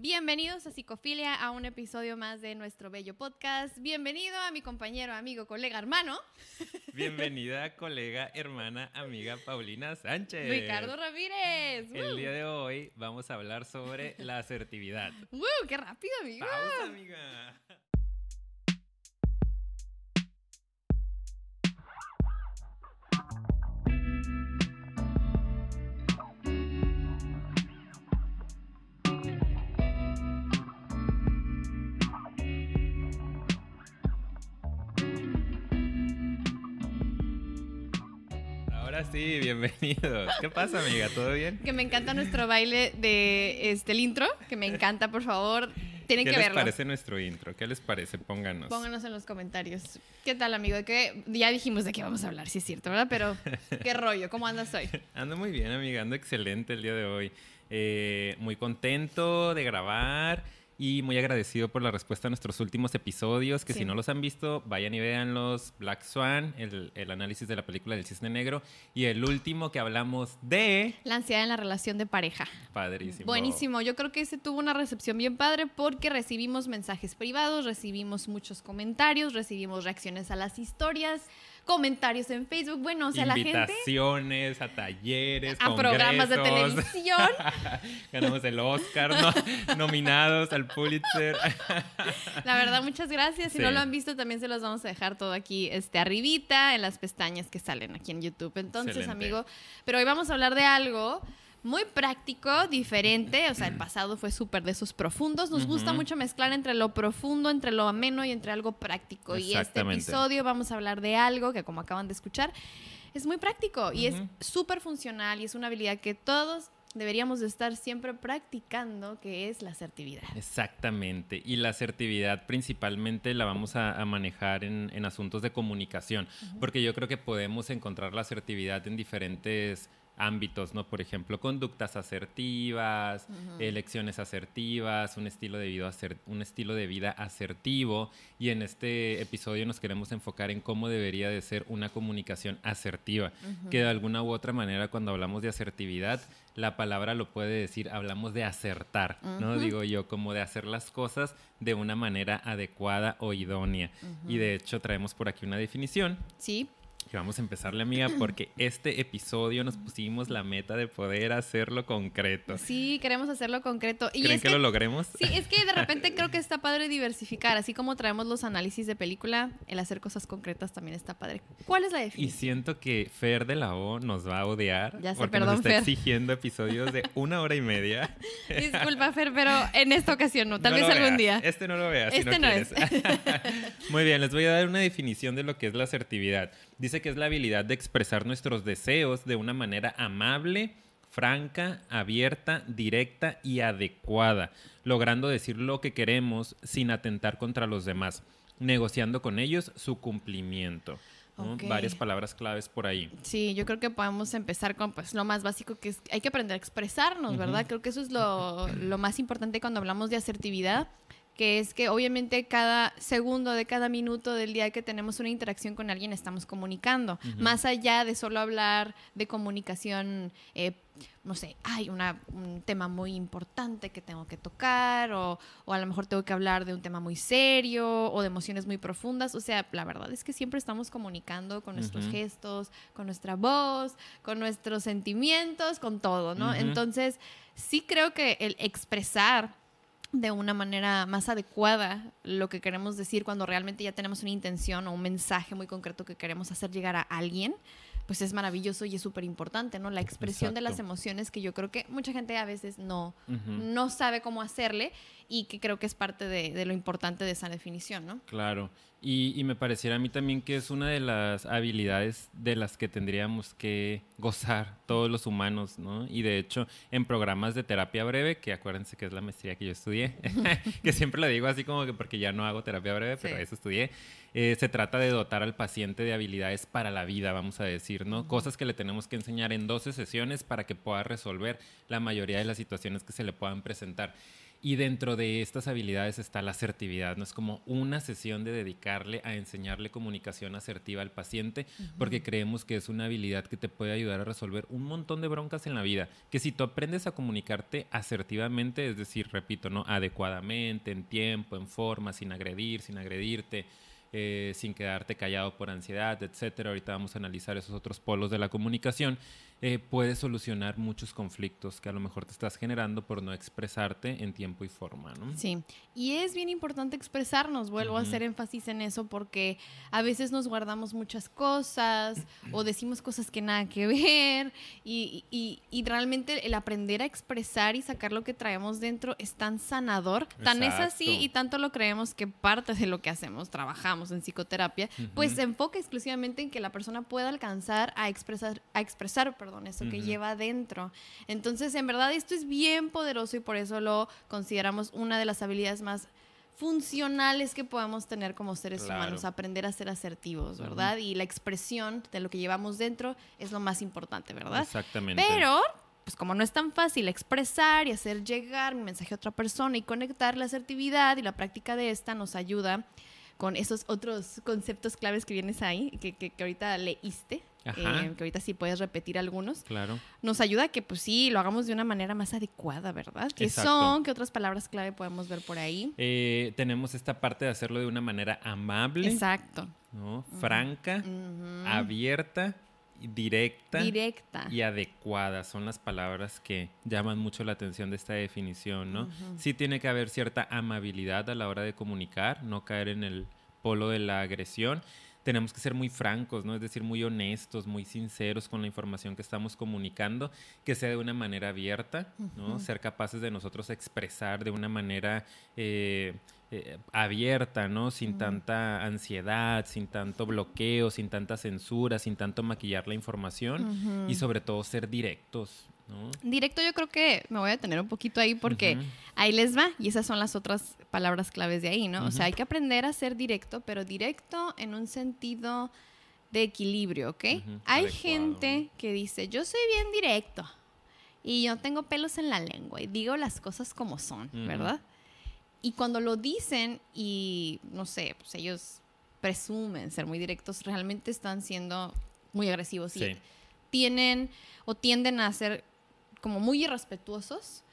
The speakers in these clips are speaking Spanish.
Bienvenidos a Psicofilia, a un episodio más de nuestro bello podcast. Bienvenido a mi compañero, amigo, colega, hermano. Bienvenida, colega, hermana, amiga Paulina Sánchez. Ricardo Ramírez. El día de hoy vamos a hablar sobre la asertividad. ¡Uh! ¡Qué rápido, amigo! Pausa, amiga. Ahora sí, bienvenidos. ¿Qué pasa, amiga? ¿Todo bien? Que me encanta nuestro baile de este el intro, que me encanta, por favor, tienen ¿Qué que les verlo. parece nuestro intro? ¿Qué les parece? Pónganos. Pónganos en los comentarios. ¿Qué tal, amigo? Que ya dijimos de qué vamos a hablar, sí es cierto, ¿verdad? Pero qué rollo, ¿cómo andas hoy? Ando muy bien, amiga. Ando excelente el día de hoy. Eh, muy contento de grabar y muy agradecido por la respuesta a nuestros últimos episodios. Que Sí. si no los han visto, vayan y véanlos. Black Swan, el, el análisis de la película del cisne negro. Y el último que hablamos de. La ansiedad en la relación de pareja. Padrísimo. Buenísimo, yo creo que ese tuvo una recepción bien padre porque recibimos mensajes privados, recibimos muchos comentarios, recibimos reacciones a las historias, comentarios en Facebook, bueno, o sea, la gente Invitaciones a talleres, a programas de televisión. Ganamos el Oscar, ¿no? nominados al Pulitzer. La verdad, muchas gracias. Si Sí. no lo han visto, también se los vamos a dejar todo aquí, este, arribita, en las pestañas que salen aquí en YouTube. Entonces, Excelente. amigo, pero hoy vamos a hablar de algo muy práctico, diferente. O sea, el pasado fue súper de esos profundos. Nos gusta mucho mezclar entre lo profundo, entre lo ameno y entre algo práctico. Y este episodio vamos a hablar de algo que, como acaban de escuchar, es muy práctico y es súper funcional y es una habilidad que todos deberíamos de estar siempre practicando, que es la asertividad. Exactamente. Y la asertividad principalmente la vamos a, a manejar en, en asuntos de comunicación, porque yo creo que podemos encontrar la asertividad en diferentes ámbitos, ¿no? Por ejemplo, conductas asertivas, elecciones asertivas, un estilo de vida un estilo de vida asertivo y en este episodio nos queremos enfocar en cómo debería de ser una comunicación asertiva, que de alguna u otra manera cuando hablamos de asertividad, la palabra lo puede decir, hablamos de acertar, ¿no? Ujú. Digo yo, como de hacer las cosas de una manera adecuada o idónea. Y de hecho traemos por aquí una definición Sí, que vamos a empezarle, amiga, porque este episodio nos pusimos la meta de poder hacerlo concreto. sí, queremos hacerlo concreto. Y ¿Creen es que, que, lo logremos? sí, es que de repente creo que está padre diversificar, así como traemos los análisis de película, el hacer cosas concretas también está padre. ¿Cuál es la Y definición? siento que Fer de la O nos va a odiar Ya sé, porque perdón, nos está Fer. exigiendo episodios de una hora y media. Disculpa, Fer, pero en esta ocasión no, tal No vez algún veas. día. Este no lo veas. si Este no quieres. Muy bien, les voy a dar una definición de lo que es la asertividad. Dice que es la habilidad de expresar nuestros deseos de una manera amable, franca, abierta, directa y adecuada, logrando decir lo que queremos sin atentar contra los demás, negociando con ellos su cumplimiento. ¿no? Ok. Varias palabras claves por ahí. Sí, yo creo que podemos empezar con pues lo más básico que es hay que aprender a expresarnos, ¿verdad? Creo que eso es lo, lo más importante cuando hablamos de asertividad, que es que obviamente cada segundo de cada minuto del día que tenemos una interacción con alguien estamos comunicando, más allá de solo hablar de comunicación, eh, no sé, hay una, un tema muy importante que tengo que tocar o, o a lo mejor tengo que hablar de un tema muy serio o de emociones muy profundas, o sea, la verdad es que siempre estamos comunicando con nuestros gestos, con nuestra voz, con nuestros sentimientos, con todo, ¿no? Entonces, sí creo que el expresar de una manera más adecuada lo que queremos decir cuando realmente ya tenemos una intención o un mensaje muy concreto que queremos hacer llegar a alguien, pues es maravilloso y es súper importante, ¿no? La expresión de las emociones que yo creo que mucha gente a veces no, no sabe cómo hacerle y que creo que es parte de, de lo importante de esa definición, ¿no? Claro. Y, y me pareciera a mí también que es una de las habilidades de las que tendríamos que gozar todos los humanos, ¿no? Y de hecho, en programas de terapia breve, que acuérdense que es la maestría que yo estudié, que siempre lo digo así como que porque ya no hago terapia breve, pero Sí. eso estudié, eh, se trata de dotar al paciente de habilidades para la vida, vamos a decir, ¿no? Cosas que le tenemos que enseñar en 12 sesiones para que pueda resolver la mayoría de las situaciones que se le puedan presentar. Y dentro de estas habilidades está la asertividad, no es como una sesión de dedicarle a enseñarle comunicación asertiva al paciente, porque creemos que es una habilidad que te puede ayudar a resolver un montón de broncas en la vida, que si tú aprendes a comunicarte asertivamente, es decir, repito, ¿no? adecuadamente, en tiempo, en forma, sin agredir, sin agredirte, eh, sin quedarte callado por ansiedad, etcétera. Ahorita vamos a analizar esos otros polos de la comunicación eh, puede solucionar muchos conflictos que a lo mejor te estás generando por no expresarte en tiempo y forma, ¿no? Sí, y es bien importante expresarnos, vuelvo a hacer énfasis en eso porque a veces nos guardamos muchas cosas o decimos cosas que nada que ver y, y, realmente el aprender a expresar y sacar lo que traemos dentro es tan sanador, tan es así y tanto lo creemos que parte de lo que hacemos, trabajamos en psicoterapia, pues se enfoca exclusivamente en que la persona pueda alcanzar a expresar, a expresar, perdón, eso que lleva adentro. Entonces, en verdad, esto es bien poderoso y por eso lo consideramos una de las habilidades más funcionales que podemos tener como seres humanos, aprender a ser asertivos, ¿verdad? Y la expresión de lo que llevamos dentro es lo más importante, ¿verdad? Exactamente. Pero, pues como no es tan fácil expresar y hacer llegar mi mensaje a otra persona y conectar la asertividad y la práctica de esta nos ayuda con esos otros conceptos claves que vienes ahí, que, que, que ahorita leíste, eh, que ahorita sí puedes repetir algunos. Claro. Nos ayuda a que, pues sí, lo hagamos de una manera más adecuada, ¿verdad? ¿Qué son? ¿Qué otras palabras clave podemos ver por ahí? Eh, tenemos esta parte de hacerlo de una manera amable. Exacto. ¿no? Franca, abierta, directa, directa y adecuada. Son las palabras que llaman mucho la atención de esta definición, ¿no? Sí tiene que haber cierta amabilidad a la hora de comunicar, no caer en el polo de la agresión tenemos que ser muy francos, ¿no? Es decir, muy honestos, muy sinceros con la información que estamos comunicando, que sea de una manera abierta, ¿no? Ser capaces de nosotros expresar de una manera eh, eh, abierta, ¿no? Sin tanta ansiedad, sin tanto bloqueo, sin tanta censura, sin tanto maquillar la información y sobre todo ser directos, Directo yo creo que me voy a tener un poquito ahí porque ahí les va y esas son las otras palabras claves de ahí, ¿no? O sea, hay que aprender a ser directo, pero directo en un sentido de equilibrio, ¿ok? Hay gente que dice, yo soy bien directo y yo tengo pelos en la lengua y digo las cosas como son, ¿verdad? Y cuando lo dicen y, no sé, pues ellos presumen ser muy directos, realmente están siendo muy agresivos y tienen o tienden a ser como muy irrespetuosos.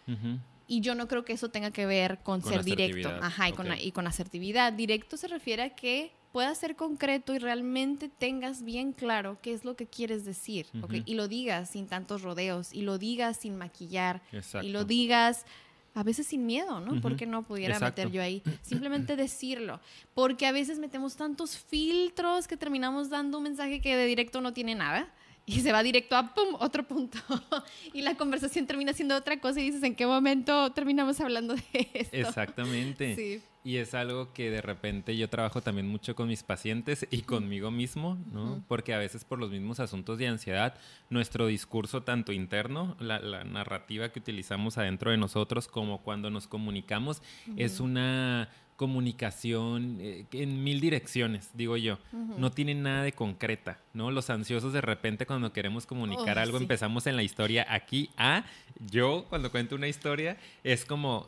Y yo no creo que eso tenga que ver con, ser directo. Ajá, y, con, y con asertividad. Directo se refiere a que puedas ser concreto y realmente tengas bien claro qué es lo que quieres decir. Y lo digas sin tantos rodeos. Y lo digas sin maquillar. Y lo digas a veces sin miedo, ¿no? Porque no pudiera meter yo ahí. Simplemente decirlo. Porque a veces metemos tantos filtros que terminamos dando un mensaje que de directo no tiene nada y se va directo a pum, otro punto. y la conversación termina siendo otra cosa y dices, ¿en qué momento terminamos hablando de esto? Exactamente. Sí. Y es algo que de repente yo trabajo también mucho con mis pacientes y conmigo mismo, ¿no? Porque a veces por los mismos asuntos de ansiedad, nuestro discurso tanto interno, la, narrativa que utilizamos adentro de nosotros, como cuando nos comunicamos, es una comunicación eh, en mil direcciones, digo yo. No tiene nada de concreta, ¿no? Los ansiosos de repente cuando queremos comunicar algo empezamos en la historia aquí a yo cuando cuento una historia es como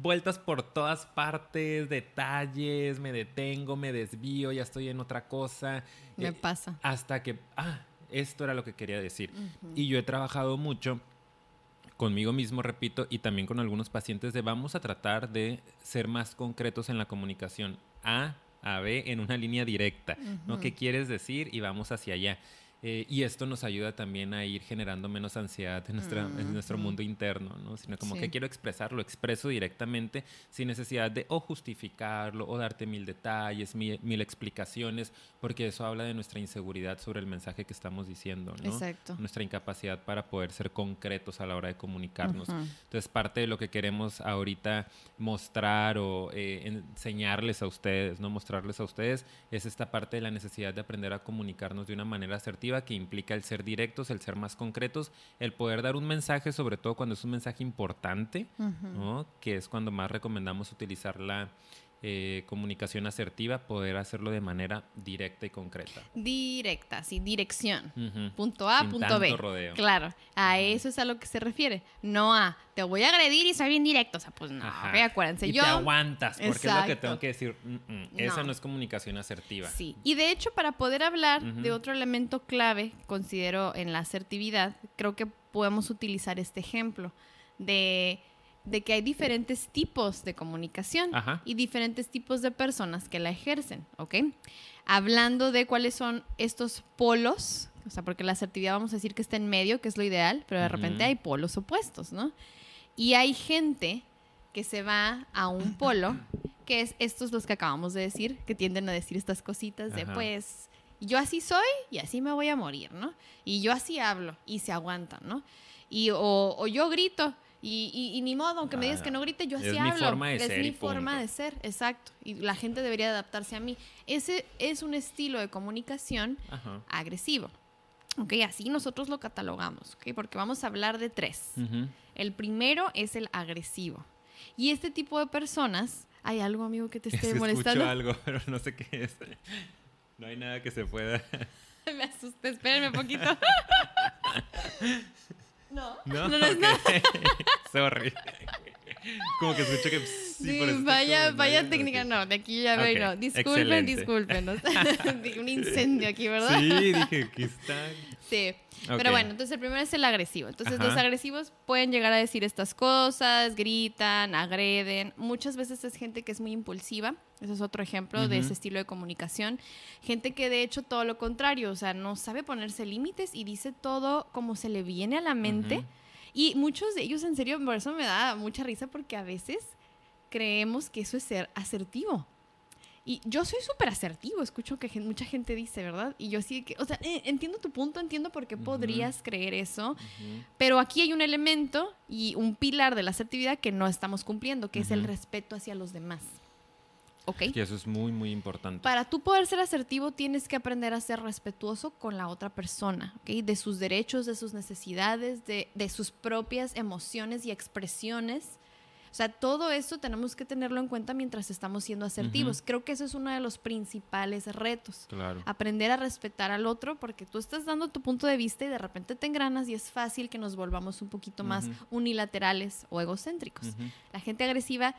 vueltas por todas partes, detalles, me detengo, me desvío, ya estoy en otra cosa. Me eh, pasa. Hasta que, ah, esto era lo que quería decir. Y yo he trabajado mucho conmigo mismo, repito, y también con algunos pacientes de vamos a tratar de ser más concretos en la comunicación A a B en una línea directa, ¿no? ¿Qué quieres decir? Y vamos hacia allá. Eh, y esto nos ayuda también a ir generando menos ansiedad en, nuestra, en nuestro mundo interno, ¿no? Sino como que quiero expresarlo, expreso directamente sin necesidad de o justificarlo o darte mil detalles, mil, explicaciones, porque eso habla de nuestra inseguridad sobre el mensaje que estamos diciendo, ¿no? Exacto. Nuestra incapacidad para poder ser concretos a la hora de comunicarnos. Entonces, parte de lo que queremos ahorita mostrar o eh, enseñarles a ustedes, ¿no? Mostrarles a ustedes es esta parte de la necesidad de aprender a comunicarnos de una manera asertiva que implica el ser directos, el ser más concretos, el poder dar un mensaje, sobre todo cuando es un mensaje importante, que es cuando más recomendamos utilizar la eh, comunicación asertiva, poder hacerlo de manera directa y concreta. Directa, sí, dirección. Punto A, punto B. Claro, a eso es a lo que se refiere. No a te voy a agredir y soy bien directo. O sea, pues no, acuérdense. Y yo... te aguantas, porque es lo que tengo que decir. Esa no es comunicación asertiva. Sí, y de hecho, para poder hablar de otro elemento clave, considero en la asertividad, creo que podemos utilizar este ejemplo de de que hay diferentes tipos de comunicación y diferentes tipos de personas que la ejercen, ¿ok? Hablando de cuáles son estos polos, o sea, porque la asertividad vamos a decir que está en medio, que es lo ideal, pero de repente hay polos opuestos, ¿no? Y hay gente que se va a un polo, que es estos los que acabamos de decir, que tienden a decir estas cositas de, pues, yo así soy y así me voy a morir, ¿no? Y yo así hablo y se aguantan, ¿no? Y, o yo grito y, ni modo, aunque me digas que no grite, yo así es hablo. Mi forma de es ser mi forma de ser, exacto. Y la gente debería adaptarse a mí. Ese es un estilo de comunicación agresivo. Ok, así nosotros lo catalogamos, ok, porque vamos a hablar de tres. El primero es el agresivo. Y este tipo de personas, ¿hay algo, amigo, que te esté es que molestando? Escucho algo, pero no sé qué es. No hay nada que se pueda. me asusté, espérenme un poquito. No, no, no, es Sorry. Como que escucho que sí, vaya, vaya técnica, no, de aquí ya veo, no. Disculpen, disculpen. un incendio aquí, ¿verdad? Sí, dije, que está. Sí. Pero bueno, entonces el primero es el agresivo. Entonces los agresivos pueden llegar a decir estas cosas, gritan, agreden. Muchas veces es gente que es muy impulsiva. Ese es otro ejemplo de ese estilo de comunicación. Gente que de hecho todo lo contrario, o sea, no sabe ponerse límites y dice todo como se le viene a la mente. Y muchos de ellos, en serio, por eso me da mucha risa porque a veces creemos que eso es ser asertivo. Y yo soy súper asertivo, escucho que mucha gente dice, ¿verdad? Y yo sí que, o sea, eh, entiendo tu punto, entiendo por qué podrías creer eso, pero aquí hay un elemento y un pilar de la asertividad que no estamos cumpliendo, que es el respeto hacia los demás. ¿Ok? Y eso es muy, muy importante. Para tú poder ser asertivo, tienes que aprender a ser respetuoso con la otra persona, ¿ok? De sus derechos, de sus necesidades, de, de sus propias emociones y expresiones o sea, todo eso tenemos que tenerlo en cuenta mientras estamos siendo asertivos. Creo que eso es uno de los principales retos. Claro. Aprender a respetar al otro porque tú estás dando tu punto de vista y de repente te engranas y es fácil que nos volvamos un poquito más unilaterales o egocéntricos. La gente agresiva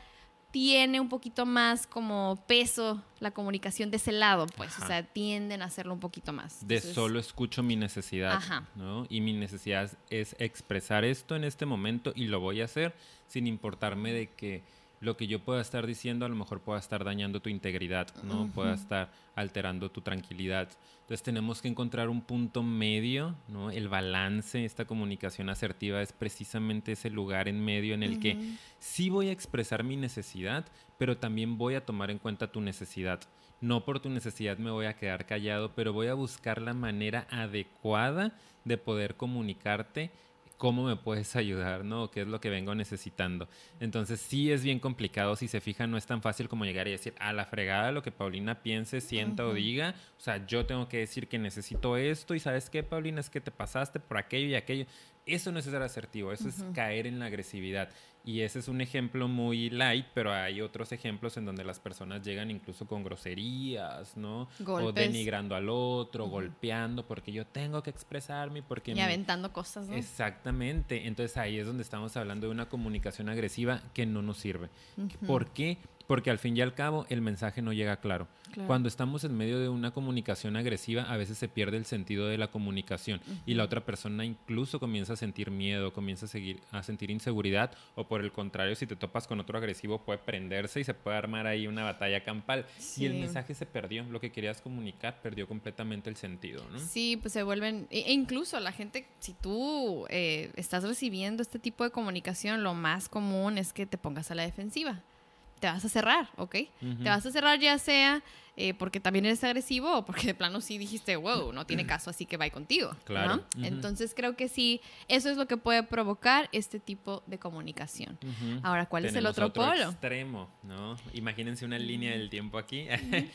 tiene un poquito más como peso la comunicación de ese lado, pues, o sea, tienden a hacerlo un poquito más. de solo escucho mi necesidad, ¿no? Y mi necesidad es expresar esto en este momento y lo voy a hacer sin importarme de que lo que yo pueda estar diciendo a lo mejor pueda estar dañando tu integridad, ¿no? Pueda estar alterando tu tranquilidad. Entonces tenemos que encontrar un punto medio, ¿no? El balance, esta comunicación asertiva es precisamente ese lugar en medio en el que sí voy a expresar mi necesidad, pero también voy a tomar en cuenta tu necesidad. No por tu necesidad me voy a quedar callado, pero voy a buscar la manera adecuada de poder comunicarte cómo me puedes ayudar, ¿no? ¿Qué es lo que vengo necesitando? Entonces sí es bien complicado, si se fijan, no es tan fácil como llegar y decir, a la fregada lo que Paulina piense, sienta o diga, o sea, yo tengo que decir que necesito esto y sabes qué, Paulina, es que te pasaste por aquello y aquello. Eso no es ser asertivo, eso es caer en la agresividad. Y ese es un ejemplo muy light, pero hay otros ejemplos en donde las personas llegan incluso con groserías, ¿no? O denigrando al otro, golpeando, porque yo tengo que expresarme, porque... Y aventando cosas, ¿no? Exactamente. Entonces ahí es donde estamos hablando de una comunicación agresiva que no nos sirve. ¿Por qué? Porque al fin y al cabo el mensaje no llega claro. Cuando estamos en medio de una comunicación agresiva, a veces se pierde el sentido de la comunicación y la otra persona incluso comienza a sentir miedo, comienza a, seguir, a sentir inseguridad o por el contrario, si te topas con otro agresivo puede prenderse y se puede armar ahí una batalla campal. Y el mensaje se perdió, lo que querías comunicar perdió completamente el sentido. ¿no? Sí, pues se vuelven, e, e incluso la gente, si tú eh, estás recibiendo este tipo de comunicación, lo más común es que te pongas a la defensiva te vas a cerrar, ¿ok? Te vas a cerrar ya sea eh, porque también eres agresivo o porque de plano sí dijiste, wow, no tiene caso, así que va contigo. Claro. Entonces creo que sí, eso es lo que puede provocar este tipo de comunicación. Ahora, ¿cuál es el otro, otro polo? extremo, ¿no? Imagínense una línea del tiempo aquí.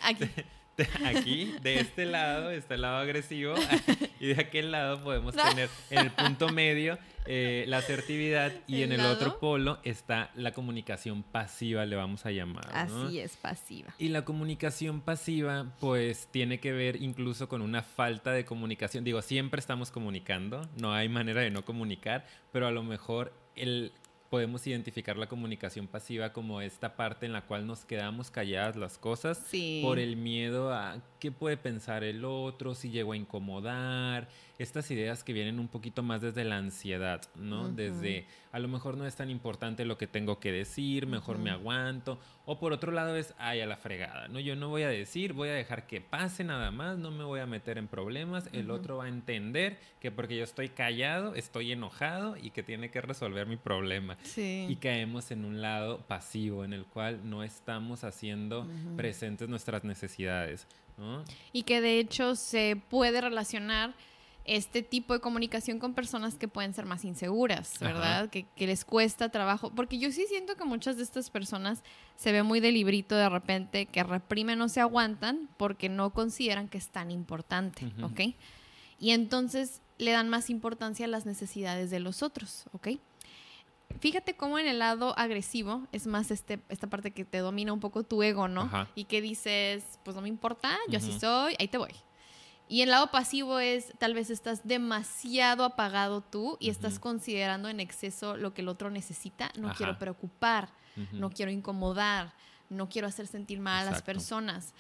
aquí. aquí, de este lado, está el lado agresivo y de aquel lado podemos tener en el punto medio eh, la asertividad y en el otro polo está la comunicación pasiva, le vamos a llamar. Así es, pasiva. Y la comunicación pasiva, pues tiene que ver incluso con una falta de comunicación. Digo, siempre estamos comunicando, no hay manera de no comunicar, pero a lo mejor el podemos identificar la comunicación pasiva como esta parte en la cual nos quedamos calladas las cosas por el miedo a qué puede pensar el otro, si llego a incomodar, estas ideas que vienen un poquito más desde la ansiedad, ¿no? Desde a lo mejor no es tan importante lo que tengo que decir, mejor me aguanto, o por otro lado es, ay, a la fregada, ¿no? Yo no voy a decir, voy a dejar que pase nada más, no me voy a meter en problemas, el otro va a entender que porque yo estoy callado, estoy enojado y que tiene que resolver mi problema. Y caemos en un lado pasivo en el cual no estamos haciendo presentes nuestras necesidades. Y que de hecho se puede relacionar este tipo de comunicación con personas que pueden ser más inseguras, ¿verdad? Que, les cuesta trabajo. Porque yo sí siento que muchas de estas personas se ven muy de librito de repente, que reprimen o se aguantan porque no consideran que es tan importante, ¿ok? Y entonces le dan más importancia a las necesidades de los otros, ¿ok? Fíjate cómo en el lado agresivo es más este, esta parte que te domina un poco tu ego, ¿no? Y que dices, pues no me importa, yo así soy, ahí te voy. Y el lado pasivo es, tal vez estás demasiado apagado tú y estás considerando en exceso lo que el otro necesita. No quiero preocupar, no quiero incomodar, no quiero hacer sentir mal a las personas.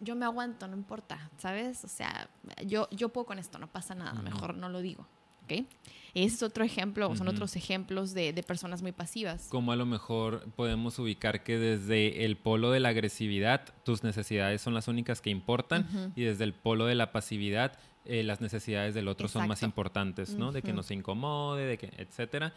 Yo me aguanto, no importa, ¿sabes? O sea, yo, yo puedo con esto, no pasa nada, mejor no lo digo. ¿Ok? Ese es otro ejemplo, son otros ejemplos de, personas muy pasivas. Como a lo mejor podemos ubicar que desde el polo de la agresividad, tus necesidades son las únicas que importan, y desde el polo de la pasividad, eh, las necesidades del otro son más importantes, ¿no? De que no se incomode, de que, etcétera.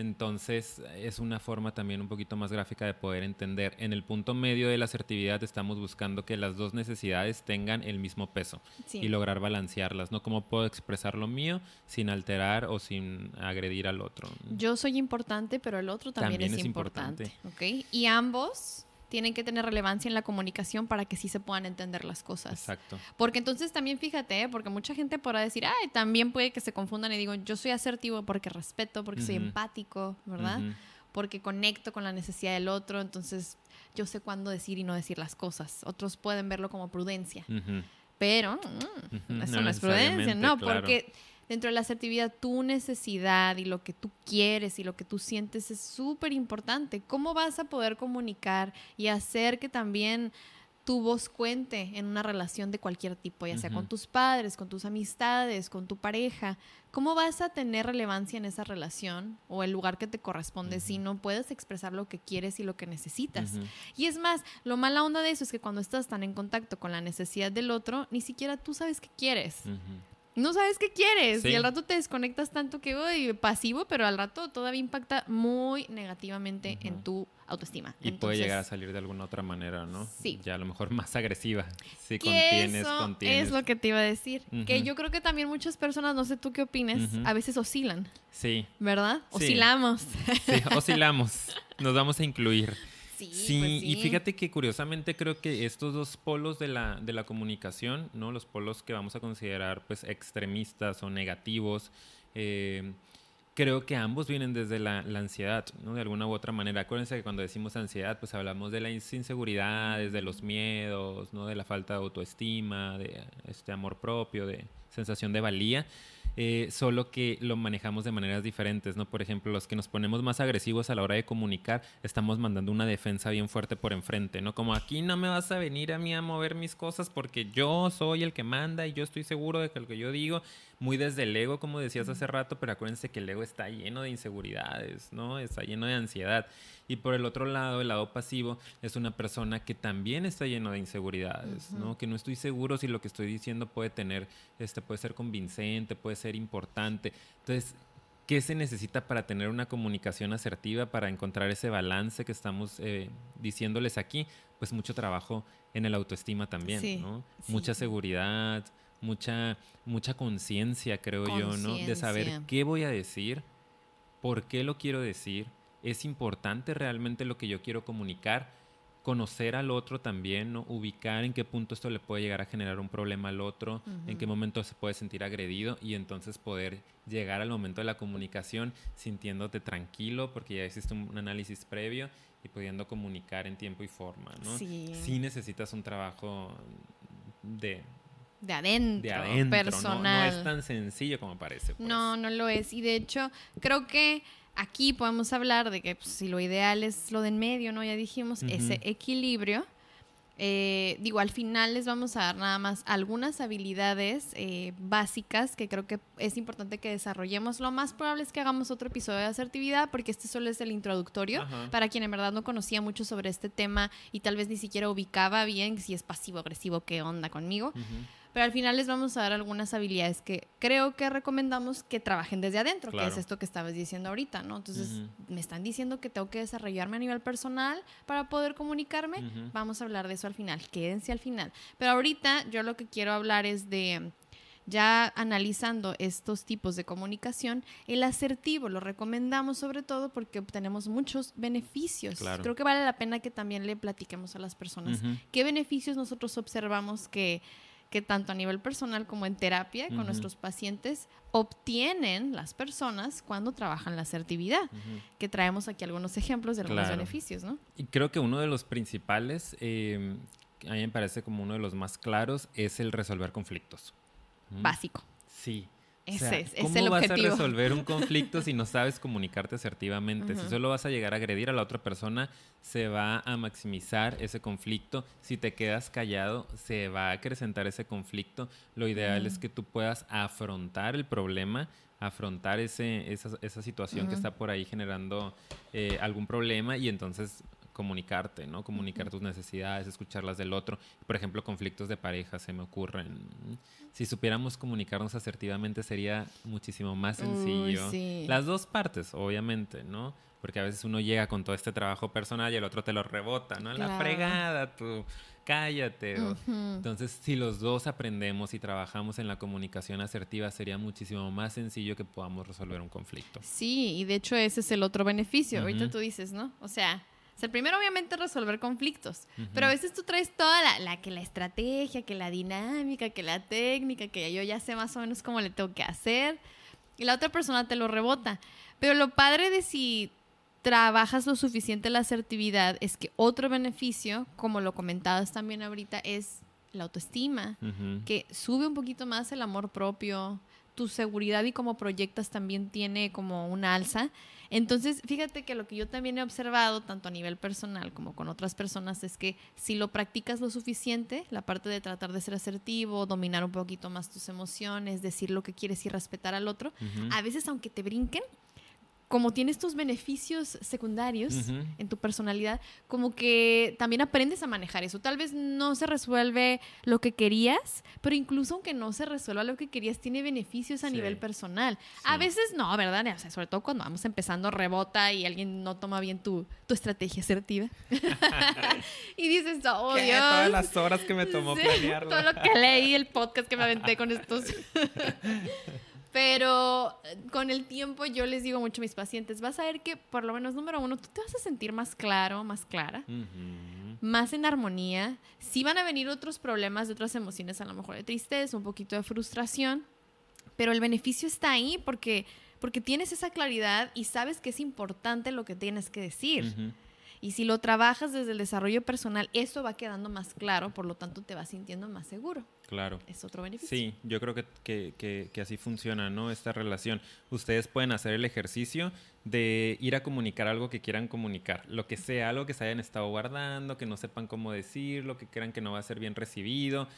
Entonces es una forma también un poquito más gráfica de poder entender. En el punto medio de la asertividad estamos buscando que las dos necesidades tengan el mismo peso y lograr balancearlas, ¿no? ¿Cómo puedo expresar lo mío sin alterar o sin agredir al otro? Yo soy importante, pero el otro también, es, importante. importante. Y ambos tienen que tener relevancia en la comunicación para que sí se puedan entender las cosas. Exacto. Porque entonces también fíjate, ¿eh? porque mucha gente podrá decir, ay, también puede que se confundan y digo, yo soy asertivo porque respeto, porque soy empático, ¿verdad? Porque conecto con la necesidad del otro, entonces yo sé cuándo decir y no decir las cosas. Otros pueden verlo como prudencia. Pero mm, eso no, es prudencia, no, porque dentro de la asertividad, tu necesidad y lo que tú quieres y lo que tú sientes es súper importante. ¿Cómo vas a poder comunicar y hacer que también tu voz cuente en una relación de cualquier tipo, ya sea con tus padres, con tus amistades, con tu pareja? ¿Cómo vas a tener relevancia en esa relación o el lugar que te corresponde si no puedes expresar lo que quieres y lo que necesitas? Y es más, lo mala onda de eso es que cuando estás tan en contacto con la necesidad del otro, ni siquiera tú sabes qué quieres no sabes qué quieres y al rato te desconectas tanto que voy pasivo, pero al rato todavía impacta muy negativamente en tu autoestima. Y puede llegar a salir de alguna otra manera, ¿no? Sí. Ya a lo mejor más agresiva. Si contienes, eso Es lo que te iba a decir. Que yo creo que también muchas personas, no sé tú qué opines, a veces oscilan. Sí. ¿Verdad? Oscilamos. Sí, oscilamos. Nos vamos a incluir. Sí, pues y fíjate que curiosamente creo que estos dos polos de la, de la comunicación, ¿no? Los polos que vamos a considerar pues extremistas o negativos, eh, creo que ambos vienen desde la, ansiedad, ¿no? De alguna u otra manera. Acuérdense que cuando decimos ansiedad, pues hablamos de la inseguridad, de los miedos, ¿no? De la falta de autoestima, de este amor propio, de sensación de valía. Eh, solo que lo manejamos de maneras diferentes, ¿no? Por ejemplo, los que nos ponemos más agresivos a la hora de comunicar, estamos mandando una defensa bien fuerte por enfrente, ¿no? Como aquí no me vas a venir a mí a mover mis cosas porque yo soy el que manda y yo estoy seguro de que lo que yo digo muy desde el ego, como decías hace rato, pero acuérdense que el ego está lleno de inseguridades, ¿no? Está lleno de ansiedad. Y por el otro lado, el lado pasivo es una persona que también está lleno de inseguridades, ¿no? Que no estoy seguro si lo que estoy diciendo puede tener, este, puede ser convincente, puede ser importante. Entonces, ¿qué se necesita para tener una comunicación asertiva, para encontrar ese balance que estamos eh, diciéndoles aquí? Pues mucho trabajo en el autoestima también, ¿no? Mucha seguridad, mucha, mucha conciencia, creo yo, ¿no? De saber qué voy a decir, por qué lo quiero decir, es importante realmente lo que yo quiero comunicar conocer al otro también, ¿no? Ubicar en qué punto esto le puede llegar a generar un problema al otro, en qué momento se puede sentir agredido y entonces poder llegar al momento de la comunicación sintiéndote tranquilo porque ya hiciste un análisis previo y pudiendo comunicar en tiempo y forma, ¿no? Sí. Sí necesitas un trabajo de de adentro, de adentro personal. No, es tan sencillo como parece. Pues. No, no lo es. Y de hecho, creo que aquí podemos hablar de que pues, si lo ideal es lo de en medio, ¿no? Ya dijimos, ese equilibrio. Eh, digo, al final les vamos a dar nada más algunas habilidades eh, básicas que creo que es importante que desarrollemos. Lo más probable es que hagamos otro episodio de asertividad porque este solo es el introductorio para quien en verdad no conocía mucho sobre este tema y tal vez ni siquiera ubicaba bien si es pasivo-agresivo, qué onda conmigo. Pero al final les vamos a dar algunas habilidades que creo que recomendamos que trabajen desde adentro, que es esto que estabas diciendo ahorita, ¿no? Entonces, me están diciendo que tengo que desarrollarme a nivel personal para poder comunicarme. Vamos a hablar de eso al final. Quédense al final. Pero ahorita yo lo que quiero hablar es de ya analizando estos tipos de comunicación, el asertivo lo recomendamos sobre todo porque obtenemos muchos beneficios. Creo que vale la pena que también le platiquemos a las personas qué beneficios nosotros observamos que que tanto a nivel personal como en terapia con nuestros pacientes obtienen las personas cuando trabajan la asertividad, que traemos aquí algunos ejemplos de algunos beneficios, ¿no? Y creo que uno de los principales, eh, a mí me parece como uno de los más claros, es el resolver conflictos. Básico. Sí. Ese es, ¿Cómo el vas a resolver un conflicto si no sabes comunicarte asertivamente? Si solo vas a llegar a agredir a la otra persona, se va a maximizar ese conflicto. Si te quedas callado, se va a acrecentar ese conflicto. Lo ideal es que tú puedas afrontar el problema, afrontar ese, esa, situación que está por ahí generando eh, algún problema y entonces comunicarte, ¿no? Comunicar tus necesidades, escucharlas del otro. Por ejemplo, conflictos de pareja se me ocurren. Si supiéramos comunicarnos asertivamente sería muchísimo más sencillo. Las dos partes, obviamente, ¿no? Porque a veces uno llega con todo este trabajo personal y el otro te lo rebota, ¿no? La fregada, tú cállate. Entonces, si los dos aprendemos y trabajamos en la comunicación asertiva, sería muchísimo más sencillo que podamos resolver un conflicto. Sí, y de hecho ese es el otro beneficio. Ahorita tú dices, ¿no? O sea, el primero obviamente resolver conflictos, pero a veces tú traes toda la, la, que la estrategia, que la dinámica, que la técnica, que yo ya sé más o menos cómo le tengo que hacer, y la otra persona te lo rebota. Pero lo padre de si trabajas lo suficiente la asertividad es que otro beneficio, como lo comentabas también ahorita, es la autoestima, que sube un poquito más el amor propio, tu seguridad y cómo proyectas también tiene como un alza. Entonces, fíjate que lo que yo también he observado, tanto a nivel personal como con otras personas, es que si lo practicas lo suficiente, la parte de tratar de ser asertivo, dominar un poquito más tus emociones, decir lo que quieres y respetar al otro, a veces aunque te brinquen, como tienes tus beneficios secundarios en tu personalidad, como que también aprendes a manejar eso. Tal vez no se resuelve lo que querías, pero incluso aunque no se resuelva lo que querías, tiene beneficios a nivel personal. A veces no, ¿verdad? O sea, sobre todo cuando vamos empezando, rebota y alguien no toma bien tu, estrategia asertiva. y dices, oh, Dios. Todas las horas que me tomó planearlo. Todo lo que leí, el podcast que me aventé con estos. Pero eh, con el tiempo yo les digo mucho a mis pacientes, vas a ver que por lo menos número uno, tú te vas a sentir más claro, más clara, más en armonía. Sí van a venir otros problemas de otras emociones, a lo mejor de tristeza, un poquito de frustración, pero el beneficio está ahí porque, porque tienes esa claridad y sabes que es importante lo que tienes que decir. Y si lo trabajas desde el desarrollo personal, eso va quedando más claro, por lo tanto te vas sintiendo más seguro. Claro. Es otro beneficio. Sí, yo creo que, que, que, así funciona, ¿no? Esta relación. Ustedes pueden hacer el ejercicio de ir a comunicar algo que quieran comunicar, lo que sea, algo que se hayan estado guardando, que no sepan cómo decirlo, que crean que no va a ser bien recibido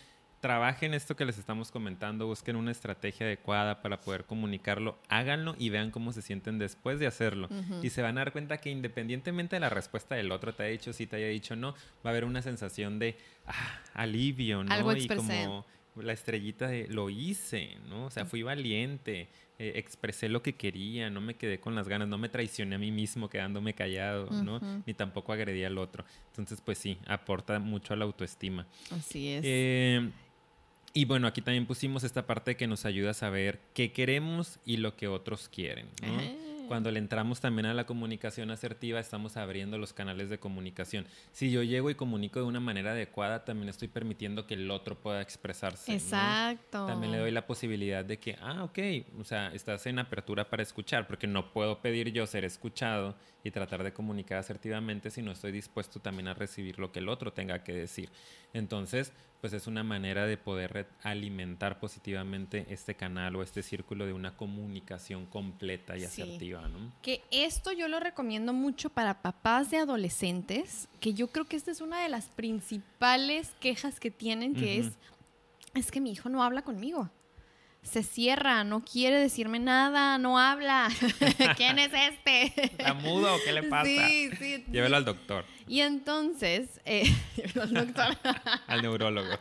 trabajen esto que les estamos comentando, busquen una estrategia adecuada para poder comunicarlo, háganlo y vean cómo se sienten después de hacerlo. Y se van a dar cuenta que independientemente de la respuesta del otro, te haya dicho sí, te haya dicho no, va a haber una sensación de ah, alivio, ¿no? Algo y como la estrellita de lo hice, ¿no? O sea, fui valiente, eh, expresé lo que quería, no me quedé con las ganas, no me traicioné a mí mismo quedándome callado, ¿no? Ni tampoco agredí al otro. Entonces, pues sí, aporta mucho a la autoestima. Así es. Eh, y bueno, aquí también pusimos esta parte que nos ayuda a saber qué queremos y lo que otros quieren. Cuando le entramos también a la comunicación asertiva, estamos abriendo los canales de comunicación. Si yo llego y comunico de una manera adecuada, también estoy permitiendo que el otro pueda expresarse. Exacto. También le doy la posibilidad de que, ah, ok, o sea, estás en apertura para escuchar, porque no puedo pedir yo ser escuchado y tratar de comunicar asertivamente si no estoy dispuesto también a recibir lo que el otro tenga que decir. Entonces, pues es una manera de poder alimentar positivamente este canal o este círculo de una comunicación completa y asertiva, ¿no? Que esto yo lo recomiendo mucho para papás de adolescentes, que yo creo que esta es una de las principales quejas que tienen, que es, es que mi hijo no habla conmigo se cierra, no quiere decirme nada, no habla. ¿Quién es este? ¿Está mudo? ¿Qué le pasa? Sí, sí. Llévelo al doctor. Y entonces, eh, llévelo al doctor. al neurólogo.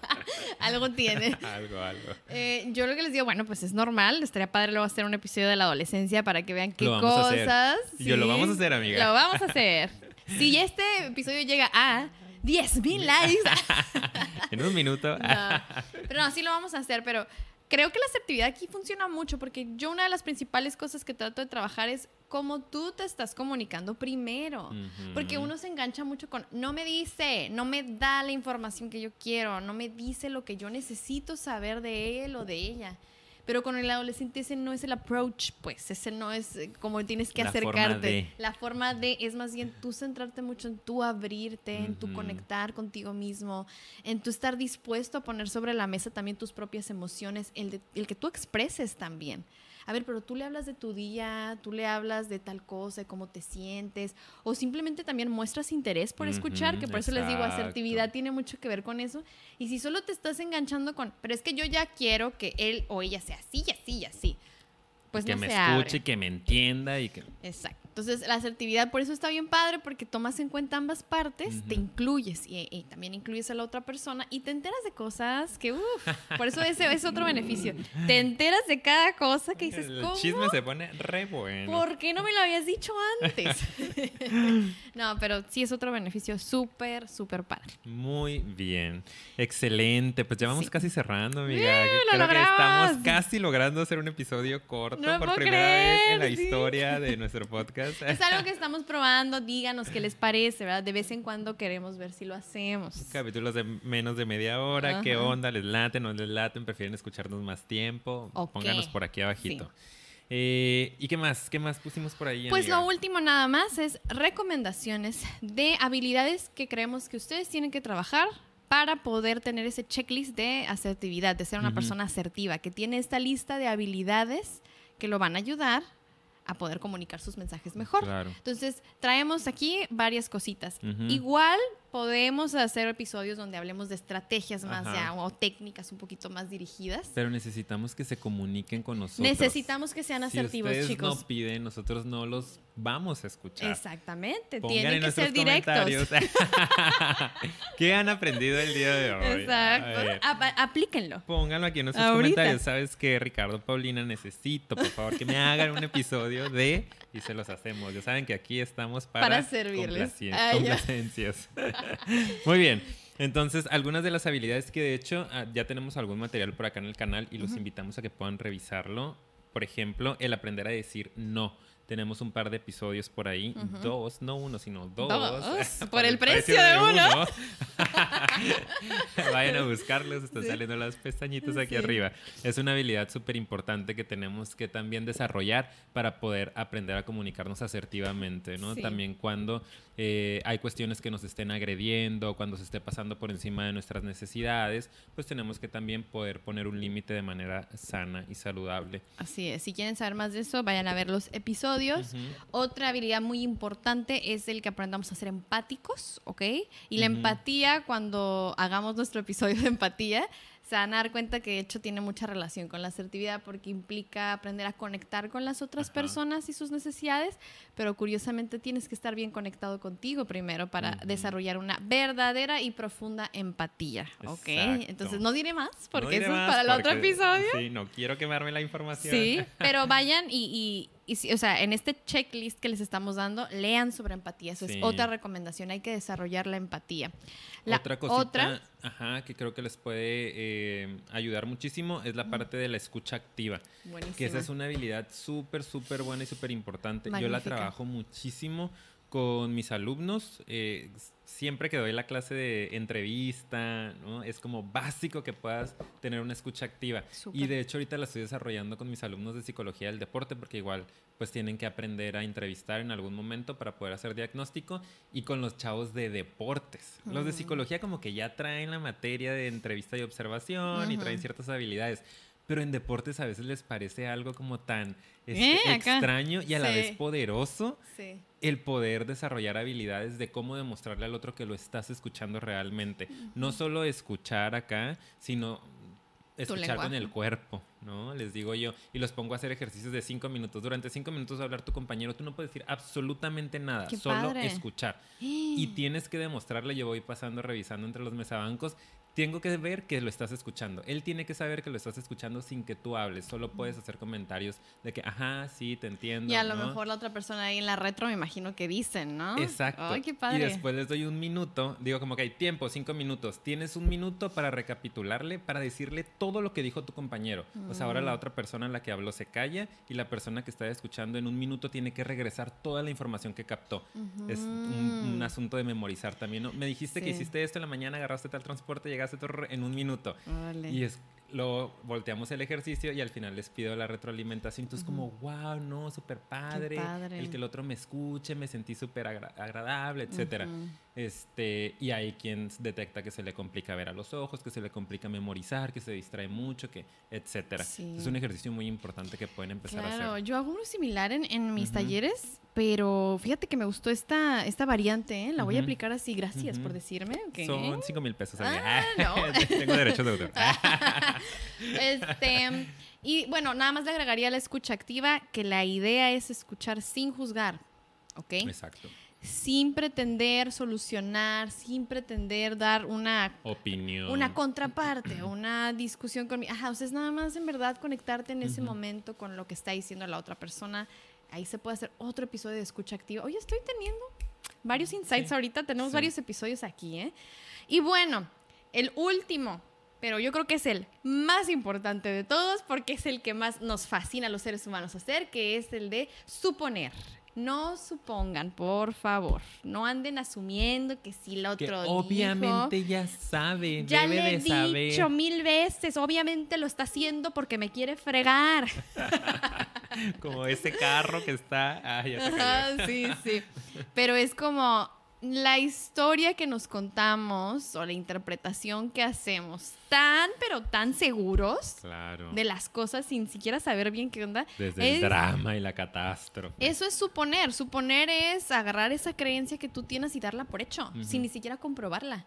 algo tiene. algo, algo. Eh, yo lo que les digo, bueno, pues es normal. Estaría padre luego hacer un episodio de la adolescencia para que vean qué cosas. Yo lo vamos a hacer, amiga. Lo vamos a hacer. Si este episodio llega a 10 mil likes. en un minuto. Pero no, sí lo vamos a hacer, pero creo que la asertividad aquí funciona mucho porque yo una de las principales cosas que trato de trabajar es cómo tú te estás comunicando primero. Porque uno se engancha mucho con, no me dice, no me da la información que yo quiero, no me dice lo que yo necesito saber de él o de ella. Pero con el adolescente ese no es el approach, pues ese no es eh, como tienes que acercarte. La forma de es más bien tú centrarte mucho en tú abrirte, en tu conectar contigo mismo, en tú estar dispuesto a poner sobre la mesa también tus propias emociones, el, el que tú expreses también a ver, pero tú le hablas de tu día, tú le hablas de tal cosa, de cómo te sientes, o simplemente también muestras interés por escuchar, que por eso les digo, asertividad tiene mucho que ver con eso. Y si solo te estás enganchando con, pero es que yo ya quiero que él o ella sea así y así y así, pues que me escuche, que me entienda y que... Exacto. Entonces, la asertividad por eso está bien padre, porque tomas en cuenta ambas partes, te incluyes y, también incluyes a la otra persona y te enteras de cosas que, uff, por eso ese es otro beneficio. Te enteras de cada cosa que dices, El chisme se pone re bueno. ¿Por qué no me lo habías dicho antes? no, pero sí es otro beneficio súper, súper padre. Muy bien. Excelente. Pues ya vamos casi cerrando, amiga. Creo que estamos casi logrando hacer un episodio corto por primera vez en la historia de nuestro podcast. Es algo que estamos probando, díganos qué les parece, ¿verdad? De vez en cuando queremos ver si lo hacemos. Capítulos de menos de media hora, ¿qué onda? ¿Les late? ¿No les laten? ¿Prefieren escucharnos más tiempo? Pónganos por aquí abajito. Eh, ¿Y qué más? ¿Qué más pusimos por ahí? Pues lo último nada más es recomendaciones de habilidades que creemos que ustedes tienen que trabajar para poder tener ese checklist de asertividad, de ser una persona asertiva, que tiene esta lista de habilidades que lo van a ayudar a poder comunicar sus mensajes mejor. Entonces, traemos aquí varias cositas. Igual podemos hacer episodios donde hablemos de estrategias más ya, o técnicas un poquito más dirigidas. Pero necesitamos que se comuniquen con nosotros. Necesitamos que sean asertivos, si ustedes chicos. nos piden, nosotros no los vamos a escuchar. Exactamente, tienen que ser directos. ¿Qué han aprendido el día de hoy? Exacto. aplíquenlo. Pónganlo aquí en nuestros comentarios. ¿Sabes qué, Ricardo, Paulina? Necesito, por favor, que me hagan un episodio de y se los hacemos. Ya saben que aquí estamos para, para servirles. complacencias. Muy bien. Entonces, algunas de las habilidades que de hecho ah, ya tenemos algún material por acá en el canal y los invitamos a que puedan revisarlo. Por ejemplo, el aprender a decir no. Tenemos un par de episodios por ahí. Dos, no uno, sino dos. por, el, precio, de, uno. Vayan a buscarlos, están saliendo las pestañitas aquí arriba. Es una habilidad súper importante que tenemos que también desarrollar para poder aprender a comunicarnos asertivamente, ¿no? También cuando eh, hay cuestiones que nos estén agrediendo, cuando se esté pasando por encima de nuestras necesidades, pues tenemos que también poder poner un límite de manera sana y saludable. Así es. Si quieren saber más de eso, vayan a ver los episodios. Otra habilidad muy importante es el que aprendamos a ser empáticos, ¿ok? Y la empatía, cuando hagamos nuestro episodio de empatía, se van a dar cuenta que de hecho tiene mucha relación con la asertividad porque implica aprender a conectar con las otras personas y sus necesidades, pero curiosamente tienes que estar bien conectado contigo primero para desarrollar una verdadera y profunda empatía, ¿ok? Entonces no diré más porque eso es para el otro episodio. Sí, no quiero quemarme la información. Sí, pero vayan y y si- o sea, en este checklist que les estamos dando, lean sobre empatía. Eso Sí. es otra recomendación. Hay que desarrollar la empatía. La otra cosita, otra- ajá, que creo que les puede eh, ayudar muchísimo es la parte de la escucha activa. Que esa es una habilidad súper, súper buena y súper importante. Yo la trabajo muchísimo con mis alumnos. eh, siempre que doy la clase de entrevista, ¿no? Es como básico que puedas tener una escucha activa. Y de hecho ahorita la estoy desarrollando con mis alumnos de psicología del deporte porque igual pues tienen que aprender a entrevistar en algún momento para poder hacer diagnóstico y con los chavos de deportes. Los de Ujú. psicología como que ya traen la materia de entrevista y observación y traen ciertas habilidades. Pero en deportes a veces les parece algo como tan este, Eh, acá. extraño y a la vez poderoso Sí. el poder desarrollar habilidades de cómo demostrarle al otro que lo estás escuchando realmente. No solo escuchar acá, sino escuchar con el cuerpo, ¿no? Les digo yo. Y los pongo a hacer ejercicios de cinco minutos. Durante cinco minutos va a hablar tu compañero. Tú no puedes decir absolutamente nada, Qué solo padre. escuchar. Y tienes que demostrarle, yo voy pasando, revisando entre los mesabancos, tengo que ver que lo estás escuchando. Él tiene que saber que lo estás escuchando sin que tú hables. Solo puedes hacer comentarios de que, ajá, sí, te entiendo. Y a lo ¿no? mejor la otra persona ahí en la retro me imagino que dicen, ¿no? Exacto. Ay, qué padre. Y después les doy un minuto, digo como que hay tiempo, cinco minutos. Tienes un minuto para recapitularle, para decirle todo lo que dijo tu compañero. O sea, ahora la Mm. otra persona a la que habló se calla y la persona que está escuchando en un minuto tiene que regresar toda la información que captó. Es un, un asunto de memorizar también. ¿no? Me dijiste que Sí. hiciste esto en la mañana, agarraste tal transporte, llegaste en un minuto. Y es, lo volteamos el ejercicio y al final les pido la retroalimentación. Entonces, como, wow, no, súper padre. padre. El que el otro me escuche, me sentí súper agra- agradable, etcétera. Este, y hay quien detecta que se le complica ver a los ojos, que se le complica memorizar, que se distrae mucho, que etcétera. Sí. Es un ejercicio muy importante que pueden empezar a Claro, hacer. yo hago uno similar en, en mis talleres, pero fíjate que me gustó esta, esta variante, ¿eh? La voy a aplicar así, gracias por decirme. Son cinco mil pesos. al Ah, no. Tengo derechos de autor. Este, y bueno, nada más le agregaría la escucha activa, que la idea es escuchar sin juzgar, ¿ok? Exacto. Sin pretender solucionar, sin pretender dar una Opinión. una contraparte, una discusión conmigo. Ajá, o sea, es nada más en verdad conectarte en ese momento con lo que está diciendo la otra persona. Ahí se puede hacer otro episodio de escucha activa. Oye, estoy teniendo varios insights Sí, ahorita, tenemos sí. varios episodios aquí, ¿eh? Y bueno, el último, pero yo creo que es el más importante de todos porque es el que más nos fascina a los seres humanos hacer, que es el de suponer. No supongan, por favor. No anden asumiendo que si el Que otro dijo. obviamente ya sabe, Ya debe le de he saber. dicho mil veces, obviamente lo está haciendo porque me quiere fregar. Como ese carro que está. Ah, ya se cayó. Ajá, sí, sí. Pero es como la historia que nos contamos o la interpretación que hacemos, tan pero tan seguros Claro. de las cosas sin siquiera saber bien qué onda. Desde el es- drama y la catástrofe. Eso es suponer. Suponer es agarrar esa creencia que tú tienes y darla por hecho, sin ni siquiera comprobarla.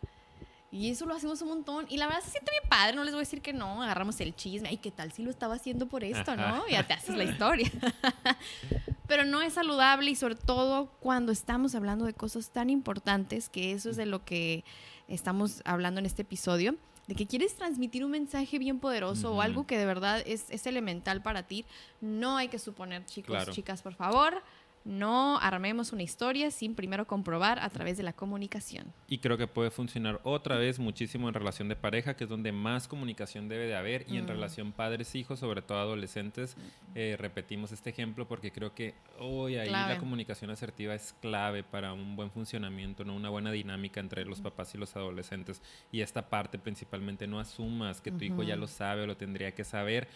Y eso lo hacemos un montón. Y la verdad se siente bien padre, no les voy a decir que no. Agarramos el chisme. Ay, ¿qué tal si lo estaba haciendo por esto, no? Ya te haces la historia. Pero no es saludable y sobre todo cuando estamos hablando de cosas tan importantes, que eso es de lo que estamos hablando en este episodio, de que quieres transmitir un mensaje bien poderoso o algo que de verdad es, es elemental para ti, no hay que suponer, chicos, Claro. chicas, por favor, no armemos una historia sin primero comprobar a través de la comunicación. Y creo que puede funcionar otra vez muchísimo en relación de pareja, que es donde más comunicación debe de haber, y en Mm. relación padres-hijos, sobre todo adolescentes. eh, repetimos este ejemplo porque creo que hoy ahí Clave. la comunicación asertiva es clave para un buen funcionamiento, ¿no? una buena dinámica entre los papás y los adolescentes. Y esta parte principalmente, no asumas que tu hijo ya lo sabe o lo tendría que saber.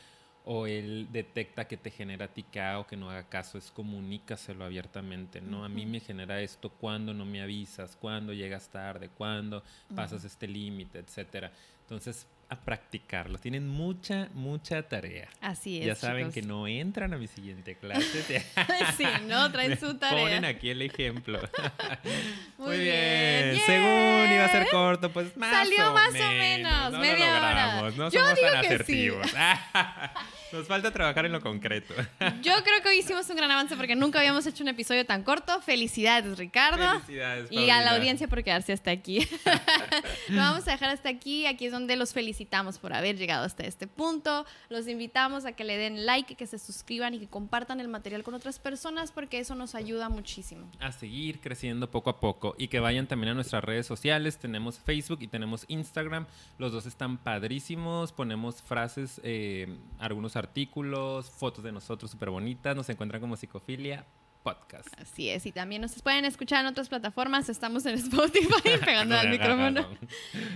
O él detecta que te genera a ti o que no haga caso, es comunícaselo abiertamente, ¿no? A mí me genera esto cuando no me avisas, cuando llegas tarde, cuando pasas este límite, etcétera. Entonces, a practicarlo. Tienen mucha, mucha tarea. Así es. ya saben chicos. que no entran a mi siguiente clase. se- sí, no, traen su tarea. Ponen aquí el ejemplo. Muy Muy bien, bien. Según iba a ser corto, pues más Salió o más o menos. No media lo hora. No Yo somos digo tan que sí. Nos falta trabajar en lo concreto. Yo creo que hoy hicimos un gran avance porque nunca habíamos hecho un episodio tan corto. Felicidades, Ricardo. Felicidades. Y a la audiencia por quedarse hasta aquí. lo vamos a dejar hasta aquí. Aquí es donde los felicitamos por haber llegado hasta este punto. Los invitamos a que le den like, que se suscriban y que compartan el material con otras personas porque eso nos ayuda muchísimo. A seguir creciendo poco a poco y que vayan también a nuestras redes sociales. Tenemos Facebook y tenemos Instagram. Los dos están padrísimos. Ponemos frases, eh, algunos artículos, fotos de nosotros súper bonitas. Nos encuentran como Psicofilia Podcast. Así es, y también nos pueden escuchar en otras plataformas. Estamos en Spotify, pegando al micrófono.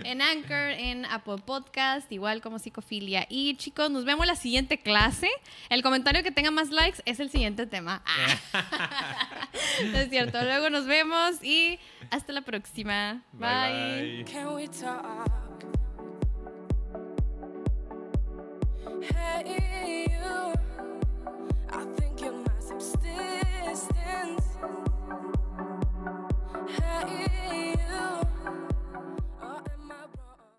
en Anchor, en Apple Podcast, igual como Psicofilia. Y chicos, nos vemos la siguiente clase. El comentario que tenga más likes es el siguiente tema. Ah. es cierto. Luego nos vemos y hasta la próxima. bye. bye. Hey. you. I think you're my substitute.